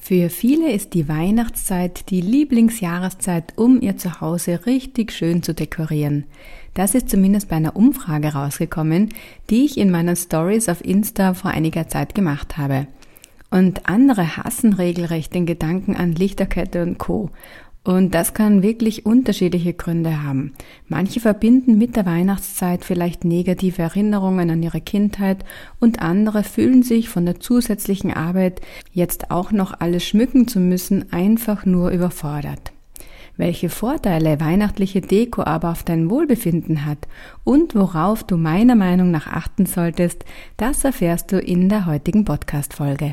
Für viele ist die Weihnachtszeit die Lieblingsjahreszeit, um ihr Zuhause richtig schön zu dekorieren. Das ist zumindest bei einer Umfrage rausgekommen, die ich in meinen Stories auf Insta vor einiger Zeit gemacht habe. Und andere hassen regelrecht den Gedanken an Lichterkette und Co. Und das kann wirklich unterschiedliche Gründe haben. Manche verbinden mit der Weihnachtszeit vielleicht negative Erinnerungen an ihre Kindheit und andere fühlen sich von der zusätzlichen Arbeit, jetzt auch noch alles schmücken zu müssen, einfach nur überfordert. Welche Vorteile weihnachtliche Deko aber auf dein Wohlbefinden hat und worauf du meiner Meinung nach achten solltest, das erfährst du in der heutigen Podcast-Folge.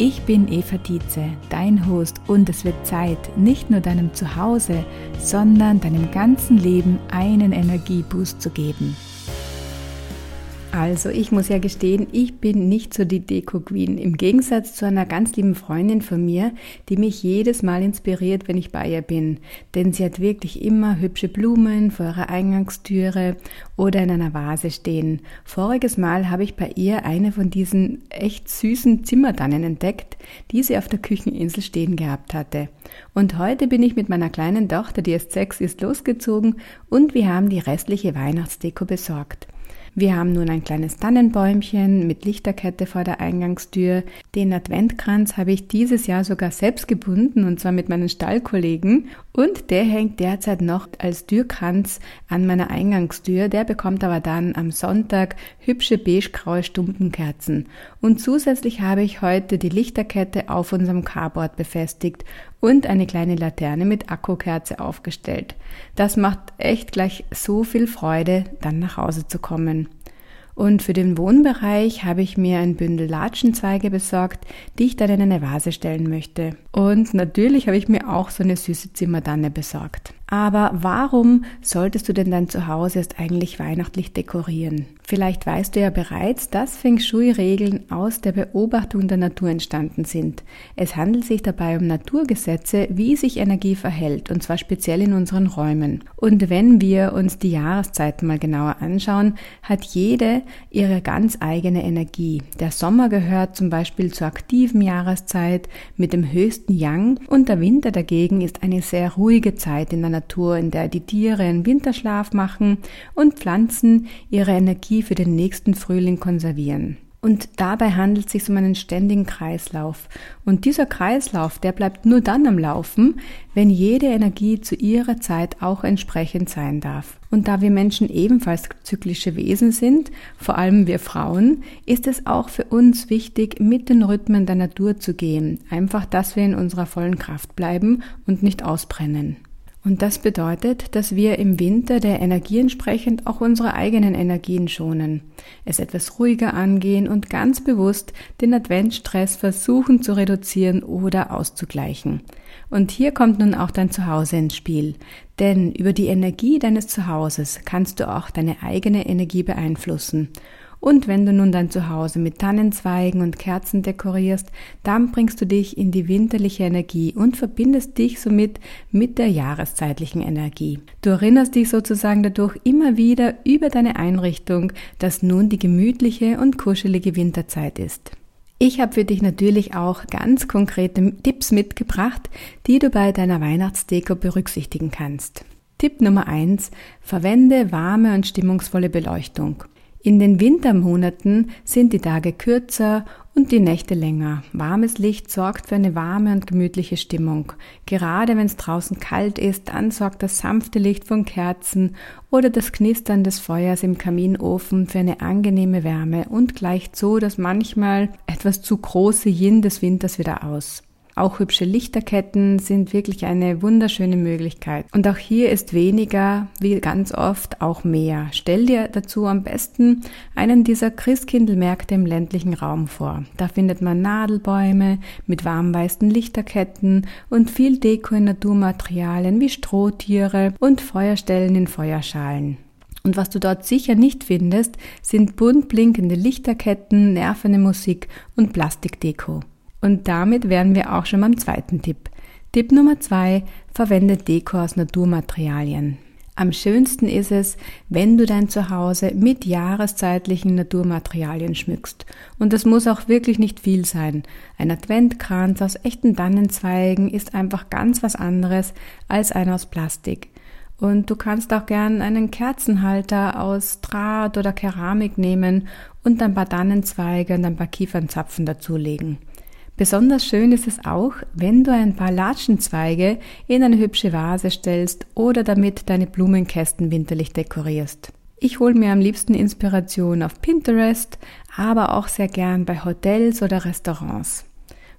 Ich bin Eva Dietze, dein Host und es wird Zeit, nicht nur deinem Zuhause, sondern deinem ganzen Leben einen Energieboost zu geben. Also, ich muss ja gestehen, ich bin nicht so die Deko-Queen. Im Gegensatz zu einer ganz lieben Freundin von mir, die mich jedes Mal inspiriert, wenn ich bei ihr bin. Denn sie hat wirklich immer hübsche Blumen vor ihrer Eingangstüre oder in einer Vase stehen. Voriges Mal habe ich bei ihr eine von diesen echt süßen Zimmerdannen entdeckt, die sie auf der Kücheninsel stehen gehabt hatte. Und heute bin ich mit meiner kleinen Tochter, die erst sechs ist, losgezogen und wir haben die restliche Weihnachtsdeko besorgt. Wir haben nun ein kleines Tannenbäumchen mit Lichterkette vor der Eingangstür. Den Adventkranz habe ich dieses Jahr sogar selbst gebunden und zwar mit meinen Stallkollegen und der hängt derzeit noch als Türkranz an meiner Eingangstür. Der bekommt aber dann am Sonntag hübsche beigegraue Stumpenkerzen. Und zusätzlich habe ich heute die Lichterkette auf unserem Carboard befestigt und eine kleine Laterne mit Akkukerze aufgestellt. Das macht echt gleich so viel Freude, dann nach Hause zu kommen. Und für den Wohnbereich habe ich mir ein Bündel Latschenzweige besorgt, die ich dann in eine Vase stellen möchte. Und natürlich habe ich mir auch so eine süße Zimmerdanne besorgt. Aber warum solltest du denn dein Zuhause erst eigentlich weihnachtlich dekorieren? Vielleicht weißt du ja bereits, dass Feng Shui-Regeln aus der Beobachtung der Natur entstanden sind. Es handelt sich dabei um Naturgesetze, wie sich Energie verhält, und zwar speziell in unseren Räumen. Und wenn wir uns die Jahreszeiten mal genauer anschauen, hat jede ihre ganz eigene Energie. Der Sommer gehört zum Beispiel zur aktiven Jahreszeit mit dem höchsten Yang und der Winter dagegen ist eine sehr ruhige Zeit in der Natur, in der die Tiere einen Winterschlaf machen und Pflanzen ihre Energie für den nächsten Frühling konservieren. Und dabei handelt es sich um einen ständigen Kreislauf. Und dieser Kreislauf, der bleibt nur dann am Laufen, wenn jede Energie zu ihrer Zeit auch entsprechend sein darf. Und da wir Menschen ebenfalls zyklische Wesen sind, vor allem wir Frauen, ist es auch für uns wichtig, mit den Rhythmen der Natur zu gehen. Einfach, dass wir in unserer vollen Kraft bleiben und nicht ausbrennen. Und das bedeutet, dass wir im Winter der Energie entsprechend auch unsere eigenen Energien schonen, es etwas ruhiger angehen und ganz bewusst den Adventstress versuchen zu reduzieren oder auszugleichen. Und hier kommt nun auch dein Zuhause ins Spiel, denn über die Energie deines Zuhauses kannst du auch deine eigene Energie beeinflussen und wenn du nun dein Zuhause mit Tannenzweigen und Kerzen dekorierst, dann bringst du dich in die winterliche Energie und verbindest dich somit mit der jahreszeitlichen Energie. Du erinnerst dich sozusagen dadurch immer wieder über deine Einrichtung, dass nun die gemütliche und kuschelige Winterzeit ist. Ich habe für dich natürlich auch ganz konkrete Tipps mitgebracht, die du bei deiner Weihnachtsdeko berücksichtigen kannst. Tipp Nummer eins: Verwende warme und stimmungsvolle Beleuchtung. In den Wintermonaten sind die Tage kürzer und die Nächte länger. Warmes Licht sorgt für eine warme und gemütliche Stimmung. Gerade wenn es draußen kalt ist, dann sorgt das sanfte Licht von Kerzen oder das Knistern des Feuers im Kaminofen für eine angenehme Wärme und gleicht so das manchmal etwas zu große Yin des Winters wieder aus. Auch hübsche Lichterketten sind wirklich eine wunderschöne Möglichkeit. Und auch hier ist weniger, wie ganz oft, auch mehr. Stell dir dazu am besten einen dieser Christkindlmärkte im ländlichen Raum vor. Da findet man Nadelbäume mit warmweißen Lichterketten und viel Deko in Naturmaterialien wie Strohtiere und Feuerstellen in Feuerschalen. Und was du dort sicher nicht findest, sind bunt blinkende Lichterketten, nervende Musik und Plastikdeko. Und damit wären wir auch schon beim zweiten Tipp. Tipp Nummer zwei, verwende Deko aus Naturmaterialien. Am schönsten ist es, wenn du dein Zuhause mit jahreszeitlichen Naturmaterialien schmückst. Und das muss auch wirklich nicht viel sein. Ein Adventkranz aus echten Tannenzweigen ist einfach ganz was anderes als einer aus Plastik. Und du kannst auch gern einen Kerzenhalter aus Draht oder Keramik nehmen und ein paar Tannenzweige und ein paar Kiefernzapfen dazulegen. Besonders schön ist es auch, wenn du ein paar Latschenzweige in eine hübsche Vase stellst oder damit deine Blumenkästen winterlich dekorierst. Ich hole mir am liebsten Inspiration auf Pinterest, aber auch sehr gern bei Hotels oder Restaurants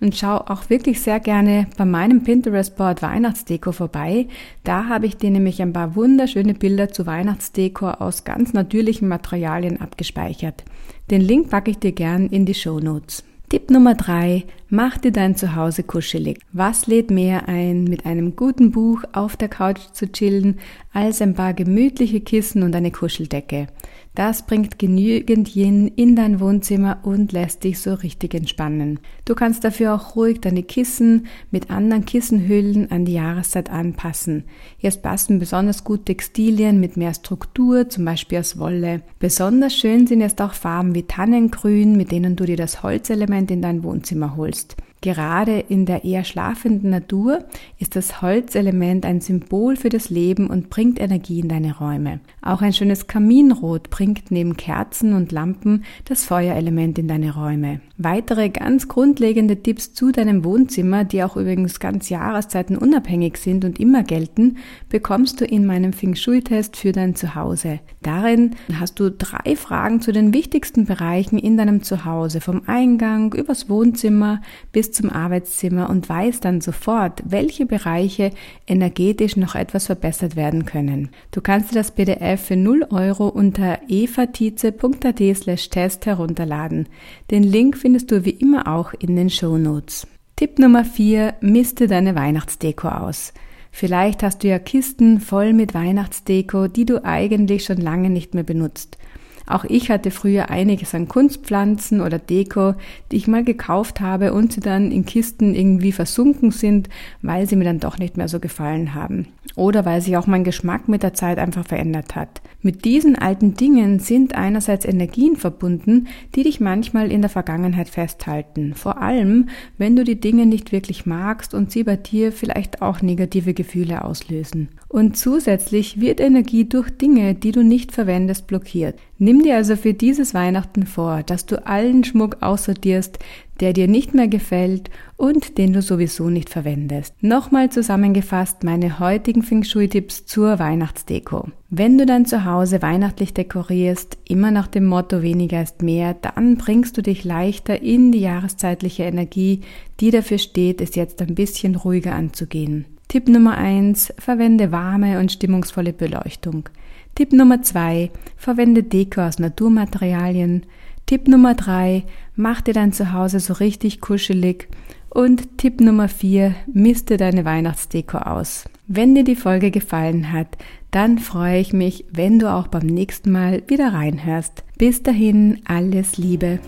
und schau auch wirklich sehr gerne bei meinem Pinterest-Board Weihnachtsdeko vorbei. Da habe ich dir nämlich ein paar wunderschöne Bilder zu Weihnachtsdeko aus ganz natürlichen Materialien abgespeichert. Den Link packe ich dir gern in die Show Notes. Tipp Nummer drei: Mach dir dein Zuhause kuschelig. Was lädt mehr ein, mit einem guten Buch auf der Couch zu chillen, als ein paar gemütliche Kissen und eine Kuscheldecke? Das bringt genügend Yin in dein Wohnzimmer und lässt dich so richtig entspannen. Du kannst dafür auch ruhig deine Kissen mit anderen Kissenhüllen an die Jahreszeit anpassen. Jetzt passen besonders gut Textilien mit mehr Struktur, zum Beispiel aus Wolle. Besonders schön sind jetzt auch Farben wie Tannengrün, mit denen du dir das Holzelement in dein Wohnzimmer holst. kunst Gerade in der eher schlafenden Natur ist das Holzelement ein Symbol für das Leben und bringt Energie in deine Räume. Auch ein schönes Kaminrot bringt neben Kerzen und Lampen das Feuerelement in deine Räume. Weitere ganz grundlegende Tipps zu deinem Wohnzimmer, die auch übrigens ganz Jahreszeiten unabhängig sind und immer gelten, bekommst du in meinem Feng Shui-Test für dein Zuhause. Darin hast du drei Fragen zu den wichtigsten Bereichen in deinem Zuhause, vom Eingang übers Wohnzimmer bis zum Arbeitszimmer und weiß dann sofort, welche Bereiche energetisch noch etwas verbessert werden können. Du kannst dir das PDF für 0 Euro unter evatize.at slash test herunterladen. Den Link findest du wie immer auch in den Show Notes. Tipp Nummer 4. Miste deine Weihnachtsdeko aus. Vielleicht hast du ja Kisten voll mit Weihnachtsdeko, die du eigentlich schon lange nicht mehr benutzt. Auch ich hatte früher einiges an Kunstpflanzen oder Deko, die ich mal gekauft habe und sie dann in Kisten irgendwie versunken sind, weil sie mir dann doch nicht mehr so gefallen haben. Oder weil sich auch mein Geschmack mit der Zeit einfach verändert hat. Mit diesen alten Dingen sind einerseits Energien verbunden, die dich manchmal in der Vergangenheit festhalten. Vor allem, wenn du die Dinge nicht wirklich magst und sie bei dir vielleicht auch negative Gefühle auslösen. Und zusätzlich wird Energie durch Dinge, die du nicht verwendest, blockiert. Nimm dir also für dieses Weihnachten vor, dass du allen Schmuck aussortierst, der dir nicht mehr gefällt und den du sowieso nicht verwendest. Nochmal zusammengefasst meine heutigen Feng Shui-Tipps zur Weihnachtsdeko. Wenn du dein Zuhause weihnachtlich dekorierst, immer nach dem Motto weniger ist mehr, dann bringst du dich leichter in die jahreszeitliche Energie, die dafür steht, es jetzt ein bisschen ruhiger anzugehen. Tipp Nummer eins: Verwende warme und stimmungsvolle Beleuchtung. Tipp Nummer zwei, verwende Deko aus Naturmaterialien. Tipp Nummer drei, mach dir dein Zuhause so richtig kuschelig. Und Tipp Nummer vier, miste deine Weihnachtsdeko aus. Wenn dir die Folge gefallen hat, dann freue ich mich, wenn du auch beim nächsten Mal wieder reinhörst. Bis dahin, alles Liebe.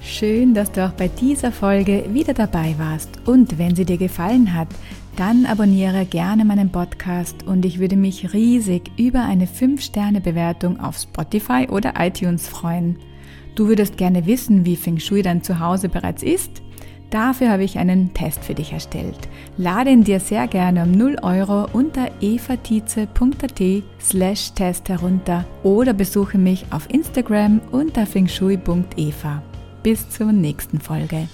Schön, dass du auch bei dieser Folge wieder dabei warst. Und wenn sie dir gefallen hat, dann abonniere gerne meinen Podcast und ich würde mich riesig über eine 5-Sterne-Bewertung auf Spotify oder iTunes freuen. Du würdest gerne wissen, wie Feng Shui dein Zuhause bereits ist? Dafür habe ich einen Test für dich erstellt. Lade ihn dir sehr gerne um 0 Euro unter evatize.at slash Test herunter oder besuche mich auf Instagram unter fengshui.eva. Bis zur nächsten Folge.